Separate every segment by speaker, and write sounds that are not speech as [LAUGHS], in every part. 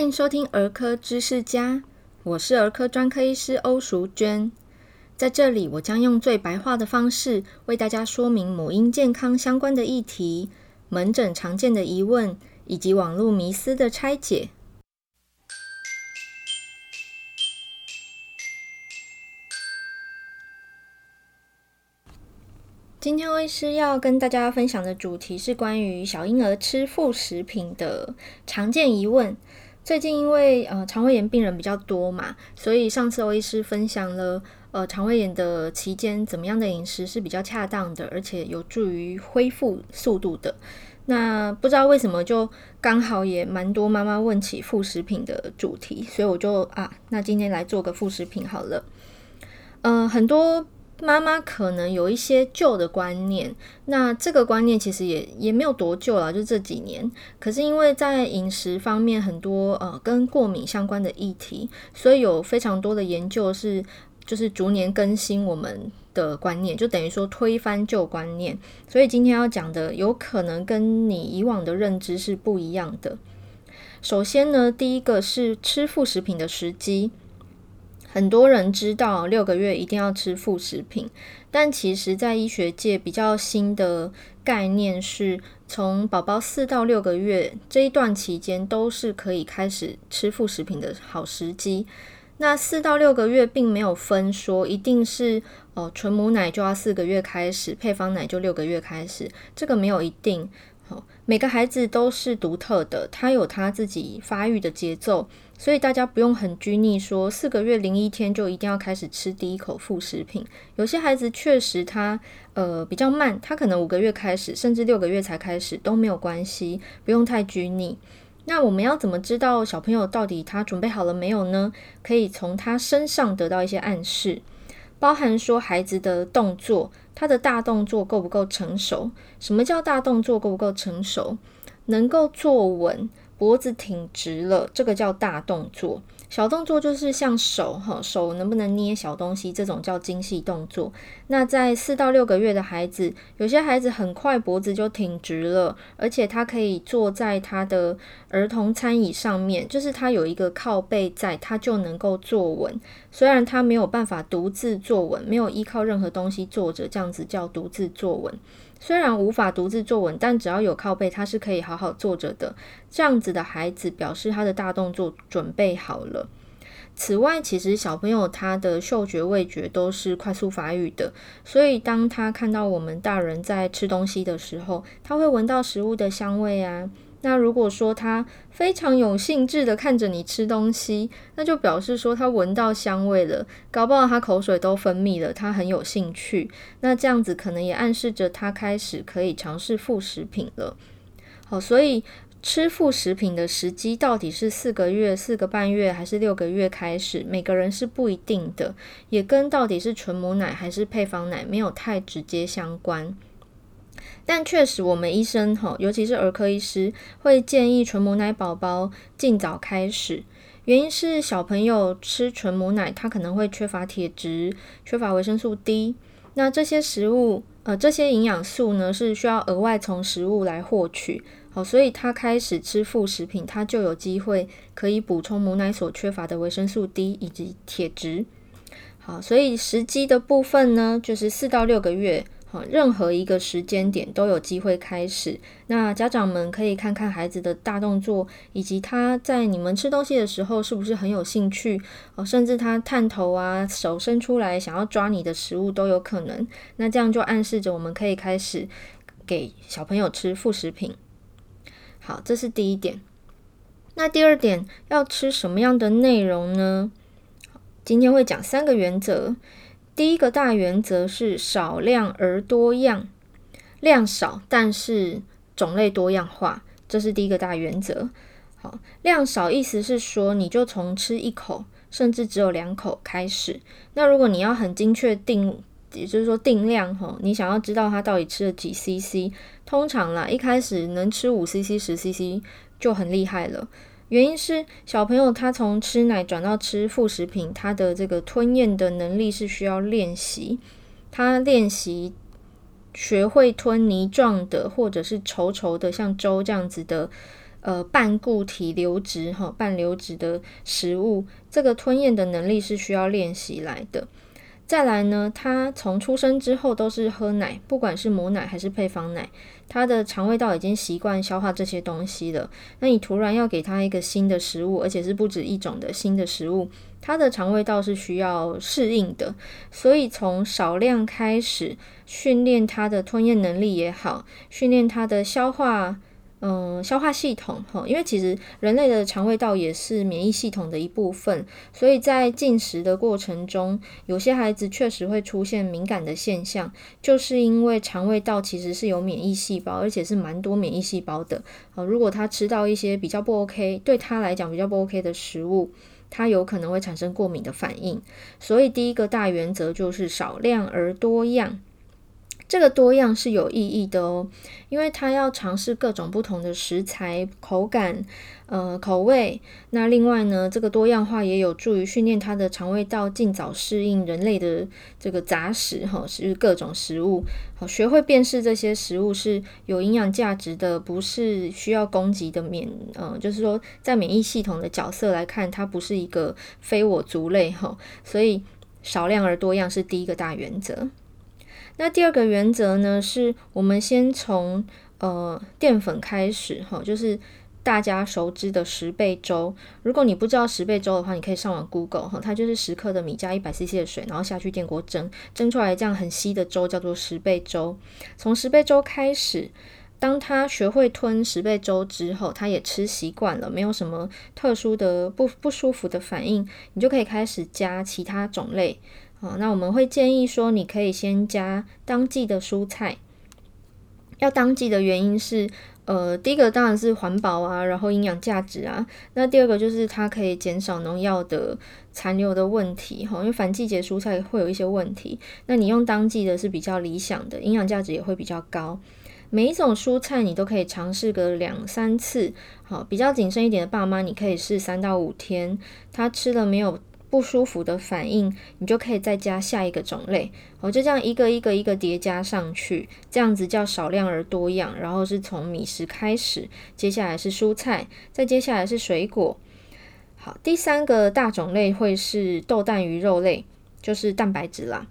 Speaker 1: 欢迎收听儿科知识家，我是儿科专科医师欧淑娟。在这里，我将用最白话的方式为大家说明母婴健康相关的议题、门诊常见的疑问以及网络迷思的拆解。今天欧医师要跟大家分享的主题是关于小婴儿吃副食品的常见疑问。最近因为呃肠胃炎病人比较多嘛，所以上次欧医师分享了呃肠胃炎的期间怎么样的饮食是比较恰当的，而且有助于恢复速度的。那不知道为什么就刚好也蛮多妈妈问起副食品的主题，所以我就啊，那今天来做个副食品好了。嗯、呃，很多。妈妈可能有一些旧的观念，那这个观念其实也也没有多旧了，就这几年。可是因为在饮食方面很多呃跟过敏相关的议题，所以有非常多的研究是就是逐年更新我们的观念，就等于说推翻旧观念。所以今天要讲的有可能跟你以往的认知是不一样的。首先呢，第一个是吃副食品的时机。很多人知道六个月一定要吃副食品，但其实，在医学界比较新的概念是，从宝宝四到六个月这一段期间都是可以开始吃副食品的好时机。那四到六个月并没有分说一定是哦，纯母奶就要四个月开始，配方奶就六个月开始，这个没有一定。好每个孩子都是独特的，他有他自己发育的节奏，所以大家不用很拘泥说四个月零一天就一定要开始吃第一口副食品。有些孩子确实他呃比较慢，他可能五个月开始，甚至六个月才开始都没有关系，不用太拘泥。那我们要怎么知道小朋友到底他准备好了没有呢？可以从他身上得到一些暗示。包含说孩子的动作，他的大动作够不够成熟？什么叫大动作够不够成熟？能够坐稳，脖子挺直了，这个叫大动作。小动作就是像手哈，手能不能捏小东西，这种叫精细动作。那在四到六个月的孩子，有些孩子很快脖子就挺直了，而且他可以坐在他的儿童餐椅上面，就是他有一个靠背在，他就能够坐稳。虽然他没有办法独自坐稳，没有依靠任何东西坐着，这样子叫独自坐稳。虽然无法独自坐稳，但只要有靠背，他是可以好好坐着的。这样子的孩子表示他的大动作准备好了。此外，其实小朋友他的嗅觉、味觉都是快速发育的，所以当他看到我们大人在吃东西的时候，他会闻到食物的香味啊。那如果说他非常有兴致的看着你吃东西，那就表示说他闻到香味了，搞不好他口水都分泌了，他很有兴趣。那这样子可能也暗示着他开始可以尝试副食品了。好，所以吃副食品的时机到底是四个月、四个半月还是六个月开始，每个人是不一定的，也跟到底是纯母奶还是配方奶没有太直接相关。但确实，我们医生哈，尤其是儿科医师，会建议纯母奶宝宝尽早开始。原因是小朋友吃纯母奶，他可能会缺乏铁质、缺乏维生素 D。那这些食物，呃，这些营养素呢，是需要额外从食物来获取。好，所以他开始吃副食品，他就有机会可以补充母奶所缺乏的维生素 D 以及铁质。好，所以时机的部分呢，就是四到六个月。好，任何一个时间点都有机会开始。那家长们可以看看孩子的大动作，以及他在你们吃东西的时候是不是很有兴趣哦，甚至他探头啊，手伸出来想要抓你的食物都有可能。那这样就暗示着我们可以开始给小朋友吃副食品。好，这是第一点。那第二点，要吃什么样的内容呢？今天会讲三个原则。第一个大原则是少量而多样，量少但是种类多样化，这是第一个大原则。好，量少意思是说，你就从吃一口，甚至只有两口开始。那如果你要很精确定，也就是说定量哈，你想要知道他到底吃了几 CC，通常啦，一开始能吃五 CC、十 CC 就很厉害了。原因是小朋友他从吃奶转到吃副食品，他的这个吞咽的能力是需要练习。他练习学会吞泥状的或者是稠稠的像粥这样子的呃半固体流质哈半流质的食物，这个吞咽的能力是需要练习来的。再来呢，他从出生之后都是喝奶，不管是母奶还是配方奶，他的肠胃道已经习惯消化这些东西了。那你突然要给他一个新的食物，而且是不止一种的新的食物，他的肠胃道是需要适应的。所以从少量开始训练他的吞咽能力也好，训练他的消化。嗯，消化系统哈，因为其实人类的肠胃道也是免疫系统的一部分，所以在进食的过程中，有些孩子确实会出现敏感的现象，就是因为肠胃道其实是有免疫细胞，而且是蛮多免疫细胞的。呃，如果他吃到一些比较不 OK，对他来讲比较不 OK 的食物，他有可能会产生过敏的反应。所以第一个大原则就是少量而多样。这个多样是有意义的哦，因为他要尝试各种不同的食材、口感、呃口味。那另外呢，这个多样化也有助于训练他的肠胃道尽早适应人类的这个杂食哈，是各种食物，好学会辨识这些食物是有营养价值的，不是需要攻击的免，呃，就是说在免疫系统的角色来看，它不是一个非我族类哈，所以少量而多样是第一个大原则。那第二个原则呢，是我们先从呃淀粉开始哈，就是大家熟知的十倍粥。如果你不知道十倍粥的话，你可以上网 Google 哈，它就是十克的米加一百 CC 的水，然后下去电锅蒸，蒸出来这样很稀的粥叫做十倍粥。从十倍粥开始，当他学会吞十倍粥之后，他也吃习惯了，没有什么特殊的不不舒服的反应，你就可以开始加其他种类。好，那我们会建议说，你可以先加当季的蔬菜。要当季的原因是，呃，第一个当然是环保啊，然后营养价值啊。那第二个就是它可以减少农药的残留的问题，哈，因为反季节蔬菜会有一些问题。那你用当季的是比较理想的，营养价值也会比较高。每一种蔬菜你都可以尝试个两三次，好，比较谨慎一点的爸妈，你可以试三到五天，他吃了没有不舒服的反应，你就可以再加下一个种类，哦，就这样一个一个一个叠加上去，这样子叫少量而多样。然后是从米食开始，接下来是蔬菜，再接下来是水果。好，第三个大种类会是豆蛋鱼肉类，就是蛋白质啦。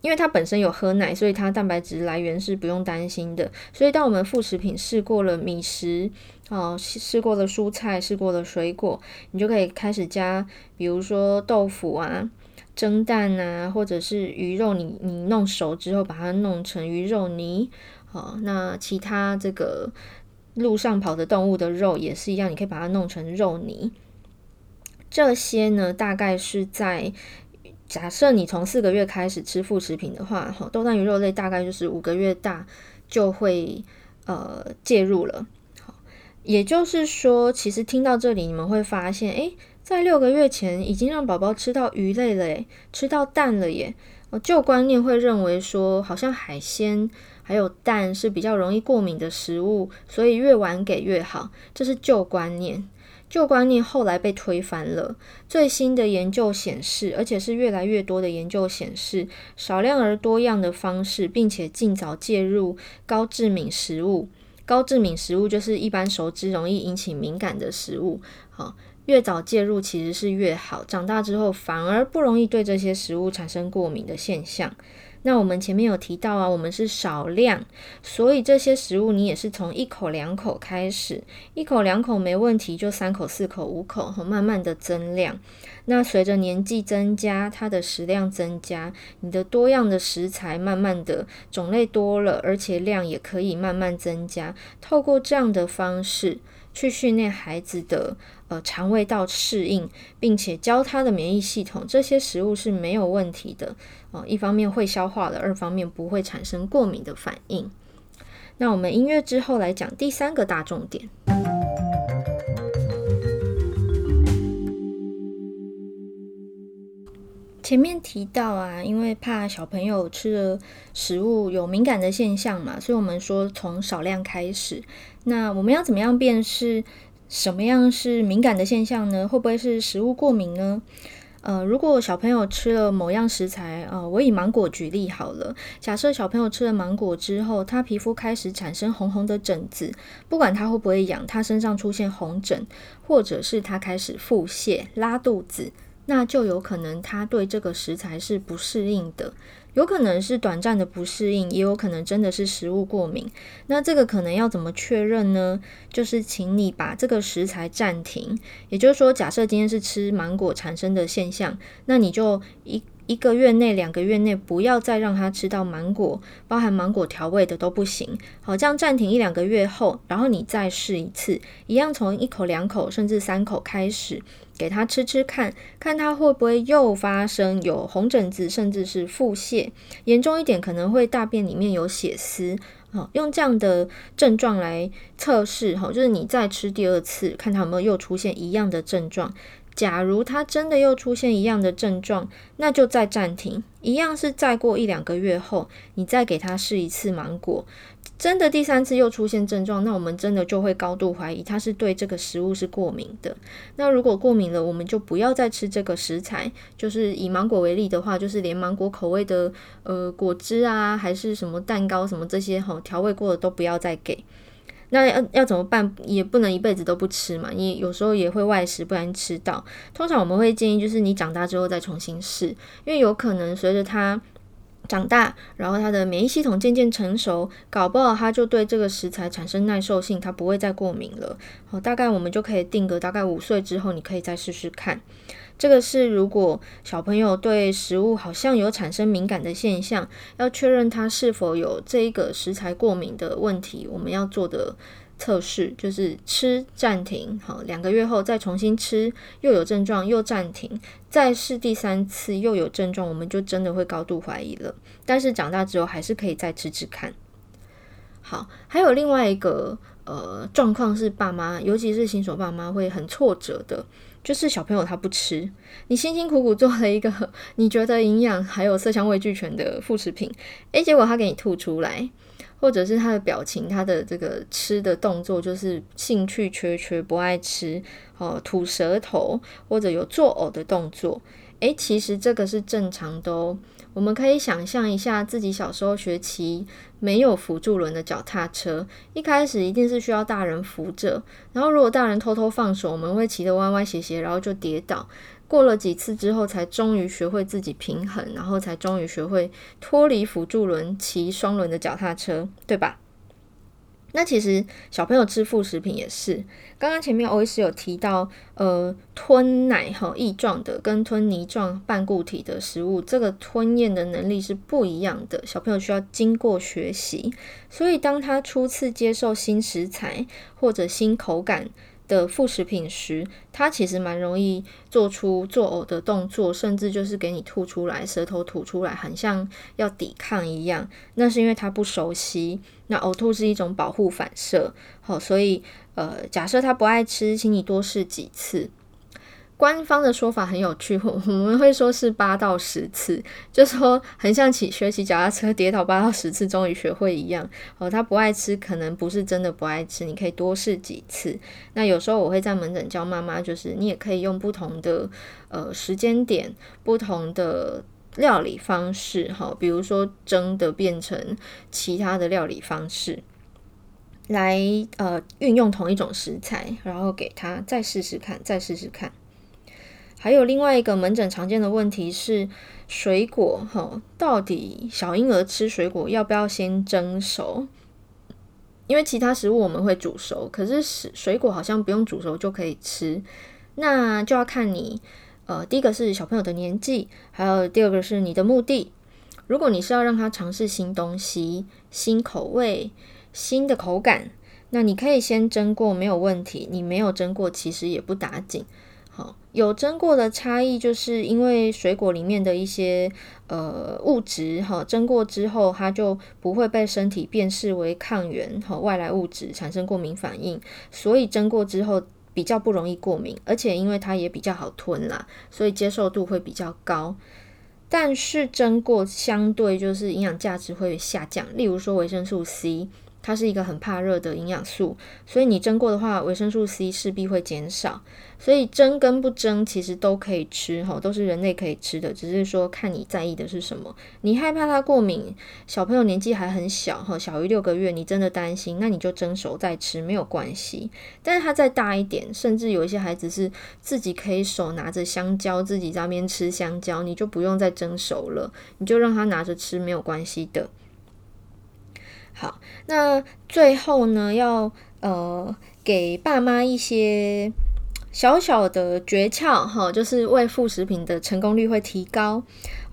Speaker 1: 因为它本身有喝奶，所以它蛋白质来源是不用担心的。所以当我们副食品试过了米食，哦，试过了蔬菜，试过了水果，你就可以开始加，比如说豆腐啊、蒸蛋啊，或者是鱼肉你，你弄熟之后把它弄成鱼肉泥。哦，那其他这个路上跑的动物的肉也是一样，你可以把它弄成肉泥。这些呢，大概是在。假设你从四个月开始吃副食品的话，哈，豆蛋鱼肉类大概就是五个月大就会呃介入了。也就是说，其实听到这里，你们会发现，诶，在六个月前已经让宝宝吃到鱼类了，诶，吃到蛋了耶。旧观念会认为说，好像海鲜还有蛋是比较容易过敏的食物，所以越晚给越好，这是旧观念。旧观念后来被推翻了。最新的研究显示，而且是越来越多的研究显示，少量而多样的方式，并且尽早介入高致敏食物。高致敏食物就是一般熟知、容易引起敏感的食物。好，越早介入其实是越好。长大之后反而不容易对这些食物产生过敏的现象。那我们前面有提到啊，我们是少量，所以这些食物你也是从一口两口开始，一口两口没问题，就三口四口五口，慢慢的增量。那随着年纪增加，它的食量增加，你的多样的食材慢慢的种类多了，而且量也可以慢慢增加。透过这样的方式去训练孩子的呃肠胃道适应，并且教他的免疫系统，这些食物是没有问题的。哦，一方面会消化的，二方面不会产生过敏的反应。那我们音乐之后来讲第三个大重点。前面提到啊，因为怕小朋友吃了食物有敏感的现象嘛，所以我们说从少量开始。那我们要怎么样辨识什么样是敏感的现象呢？会不会是食物过敏呢？呃，如果小朋友吃了某样食材，呃，我以芒果举例好了。假设小朋友吃了芒果之后，他皮肤开始产生红红的疹子，不管他会不会痒，他身上出现红疹，或者是他开始腹泻、拉肚子，那就有可能他对这个食材是不适应的。有可能是短暂的不适应，也有可能真的是食物过敏。那这个可能要怎么确认呢？就是请你把这个食材暂停。也就是说，假设今天是吃芒果产生的现象，那你就一一个月内、两个月内不要再让他吃到芒果，包含芒果调味的都不行。好，这样暂停一两个月后，然后你再试一次，一样从一口、两口甚至三口开始。给他吃吃看，看他会不会又发生有红疹子，甚至是腹泻，严重一点可能会大便里面有血丝。好，用这样的症状来测试，哈，就是你再吃第二次，看他有没有又出现一样的症状。假如他真的又出现一样的症状，那就再暂停，一样是再过一两个月后，你再给他试一次芒果。真的第三次又出现症状，那我们真的就会高度怀疑他是对这个食物是过敏的。那如果过敏了，我们就不要再吃这个食材。就是以芒果为例的话，就是连芒果口味的呃果汁啊，还是什么蛋糕什么这些哈调味过的都不要再给。那要要怎么办？也不能一辈子都不吃嘛，你有时候也会外食，不然吃到。通常我们会建议就是你长大之后再重新试，因为有可能随着他。长大，然后他的免疫系统渐渐成熟，搞不好他就对这个食材产生耐受性，他不会再过敏了。好，大概我们就可以定格，大概五岁之后，你可以再试试看。这个是如果小朋友对食物好像有产生敏感的现象，要确认他是否有这一个食材过敏的问题，我们要做的。测试就是吃暂停，好，两个月后再重新吃，又有症状又暂停，再试第三次又有症状，我们就真的会高度怀疑了。但是长大之后还是可以再吃吃看。好，还有另外一个呃状况是爸妈，尤其是新手爸妈会很挫折的，就是小朋友他不吃，你辛辛苦苦做了一个 [LAUGHS] 你觉得营养还有色香味俱全的副食品，诶，结果他给你吐出来。或者是他的表情，他的这个吃的动作就是兴趣缺缺，不爱吃，哦，吐舌头，或者有作呕的动作，诶，其实这个是正常的哦。我们可以想象一下，自己小时候学骑没有辅助轮的脚踏车，一开始一定是需要大人扶着，然后如果大人偷偷放手，我们会骑得歪歪斜斜，然后就跌倒。过了几次之后，才终于学会自己平衡，然后才终于学会脱离辅助轮骑双轮的脚踏车，对吧？那其实小朋友吃副食品也是，刚刚前面欧医师有提到，呃，吞奶哈液状的跟吞泥状半固体的食物，这个吞咽的能力是不一样的，小朋友需要经过学习，所以当他初次接受新食材或者新口感。的副食品时，它其实蛮容易做出作呕的动作，甚至就是给你吐出来，舌头吐出来，很像要抵抗一样。那是因为他不熟悉。那呕吐是一种保护反射，好，所以呃，假设他不爱吃，请你多试几次。官方的说法很有趣，[LAUGHS] 我们会说是八到十次，就说很像起学骑脚踏车跌倒八到十次，终于学会一样。哦，他不爱吃，可能不是真的不爱吃，你可以多试几次。那有时候我会在门诊教妈妈，就是你也可以用不同的呃时间点、不同的料理方式，哈，比如说蒸的变成其他的料理方式，来呃运用同一种食材，然后给他再试试看，再试试看。还有另外一个门诊常见的问题是水果，哈，到底小婴儿吃水果要不要先蒸熟？因为其他食物我们会煮熟，可是水水果好像不用煮熟就可以吃，那就要看你，呃，第一个是小朋友的年纪，还有第二个是你的目的。如果你是要让他尝试新东西、新口味、新的口感，那你可以先蒸过，没有问题。你没有蒸过，其实也不打紧。有蒸过的差异，就是因为水果里面的一些呃物质哈，蒸过之后它就不会被身体辨识为抗原和外来物质产生过敏反应，所以蒸过之后比较不容易过敏，而且因为它也比较好吞啦，所以接受度会比较高。但是蒸过相对就是营养价值会下降，例如说维生素 C。它是一个很怕热的营养素，所以你蒸过的话，维生素 C 势必会减少。所以蒸跟不蒸其实都可以吃哈，都是人类可以吃的，只是说看你在意的是什么。你害怕它过敏，小朋友年纪还很小哈，小于六个月，你真的担心，那你就蒸熟再吃没有关系。但是它再大一点，甚至有一些孩子是自己可以手拿着香蕉自己在那边吃香蕉，你就不用再蒸熟了，你就让他拿着吃没有关系的。好，那最后呢，要呃给爸妈一些。小小的诀窍哈，就是喂副食品的成功率会提高。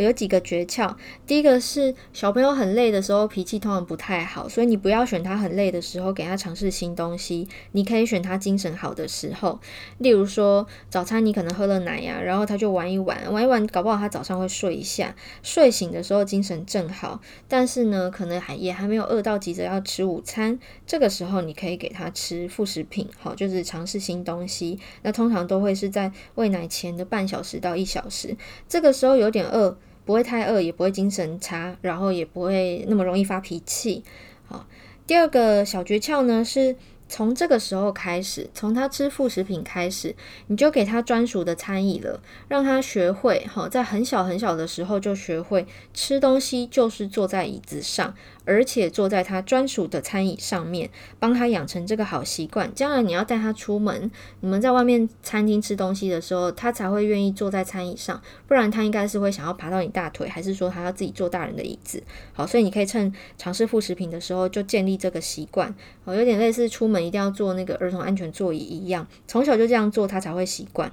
Speaker 1: 有几个诀窍，第一个是小朋友很累的时候，脾气通常不太好，所以你不要选他很累的时候给他尝试新东西，你可以选他精神好的时候。例如说早餐你可能喝了奶呀，然后他就玩一玩，玩一玩，搞不好他早上会睡一下，睡醒的时候精神正好，但是呢，可能还也还没有饿到急着要吃午餐，这个时候你可以给他吃副食品，好，就是尝试新东西。那通常都会是在喂奶前的半小时到一小时，这个时候有点饿。不会太饿，也不会精神差，然后也不会那么容易发脾气。好，第二个小诀窍呢，是从这个时候开始，从他吃副食品开始，你就给他专属的餐椅了，让他学会，好，在很小很小的时候就学会吃东西，就是坐在椅子上。而且坐在他专属的餐椅上面，帮他养成这个好习惯。将来你要带他出门，你们在外面餐厅吃东西的时候，他才会愿意坐在餐椅上。不然他应该是会想要爬到你大腿，还是说他要自己坐大人的椅子？好，所以你可以趁尝试副食品的时候就建立这个习惯。好，有点类似出门一定要坐那个儿童安全座椅一样，从小就这样做，他才会习惯。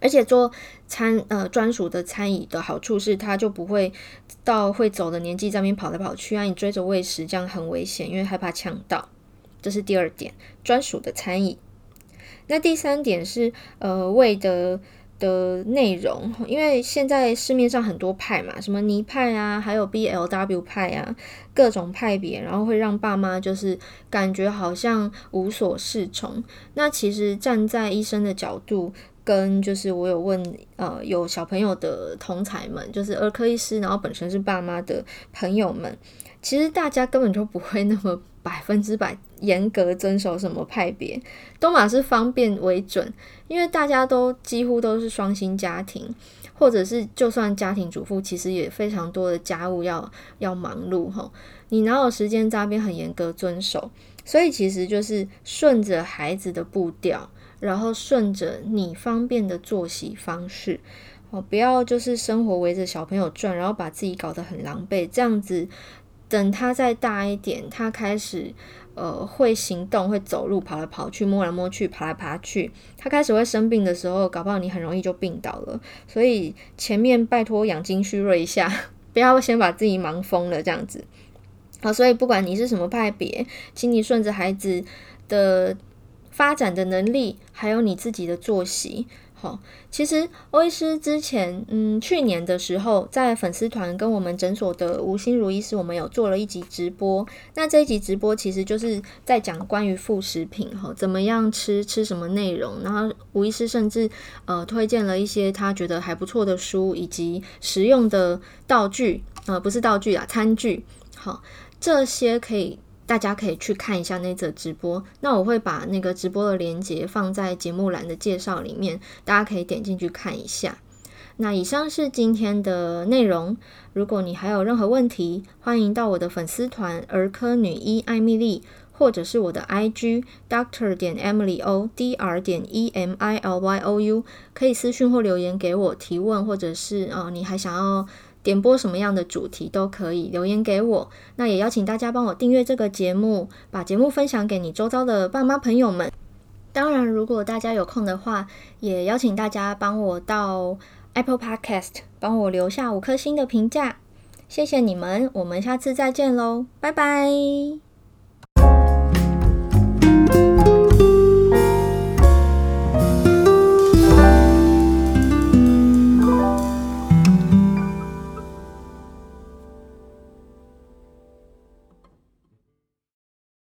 Speaker 1: 而且做餐呃专属的餐椅的好处是，他就不会到会走的年纪在那边跑来跑去啊，你追着喂食这样很危险，因为害怕呛到。这是第二点，专属的餐椅。那第三点是呃喂的的内容，因为现在市面上很多派嘛，什么泥派啊，还有 BLW 派啊，各种派别，然后会让爸妈就是感觉好像无所适从。那其实站在医生的角度。跟就是我有问呃有小朋友的同侪们，就是儿科医师，然后本身是爸妈的朋友们，其实大家根本就不会那么百分之百严格遵守什么派别，都嘛是方便为准，因为大家都几乎都是双薪家庭，或者是就算家庭主妇，其实也非常多的家务要要忙碌吼，你哪有时间扎边很严格遵守？所以其实就是顺着孩子的步调。然后顺着你方便的作息方式，哦，不要就是生活围着小朋友转，然后把自己搞得很狼狈。这样子，等他再大一点，他开始呃会行动、会走路、跑来跑去、摸来摸去、爬来爬去，他开始会生病的时候，搞不好你很容易就病倒了。所以前面拜托养精蓄锐一下，[LAUGHS] 不要先把自己忙疯了这样子。好，所以不管你是什么派别，请你顺着孩子的。发展的能力，还有你自己的作息，好，其实欧医师之前，嗯，去年的时候，在粉丝团跟我们诊所的吴心如医师，我们有做了一集直播。那这一集直播其实就是在讲关于副食品，哈，怎么样吃，吃什么内容。然后吴医师甚至呃推荐了一些他觉得还不错的书，以及实用的道具，呃，不是道具啊，餐具，好，这些可以。大家可以去看一下那则直播，那我会把那个直播的链接放在节目栏的介绍里面，大家可以点进去看一下。那以上是今天的内容，如果你还有任何问题，欢迎到我的粉丝团儿科女医艾米莉，或者是我的 IG Doctor 点 Emily O D R 点 E M I L Y O U，可以私讯或留言给我提问，或者是哦，你还想要。点播什么样的主题都可以留言给我，那也邀请大家帮我订阅这个节目，把节目分享给你周遭的爸妈朋友们。当然，如果大家有空的话，也邀请大家帮我到 Apple Podcast 帮我留下五颗星的评价，谢谢你们，我们下次再见喽，拜拜。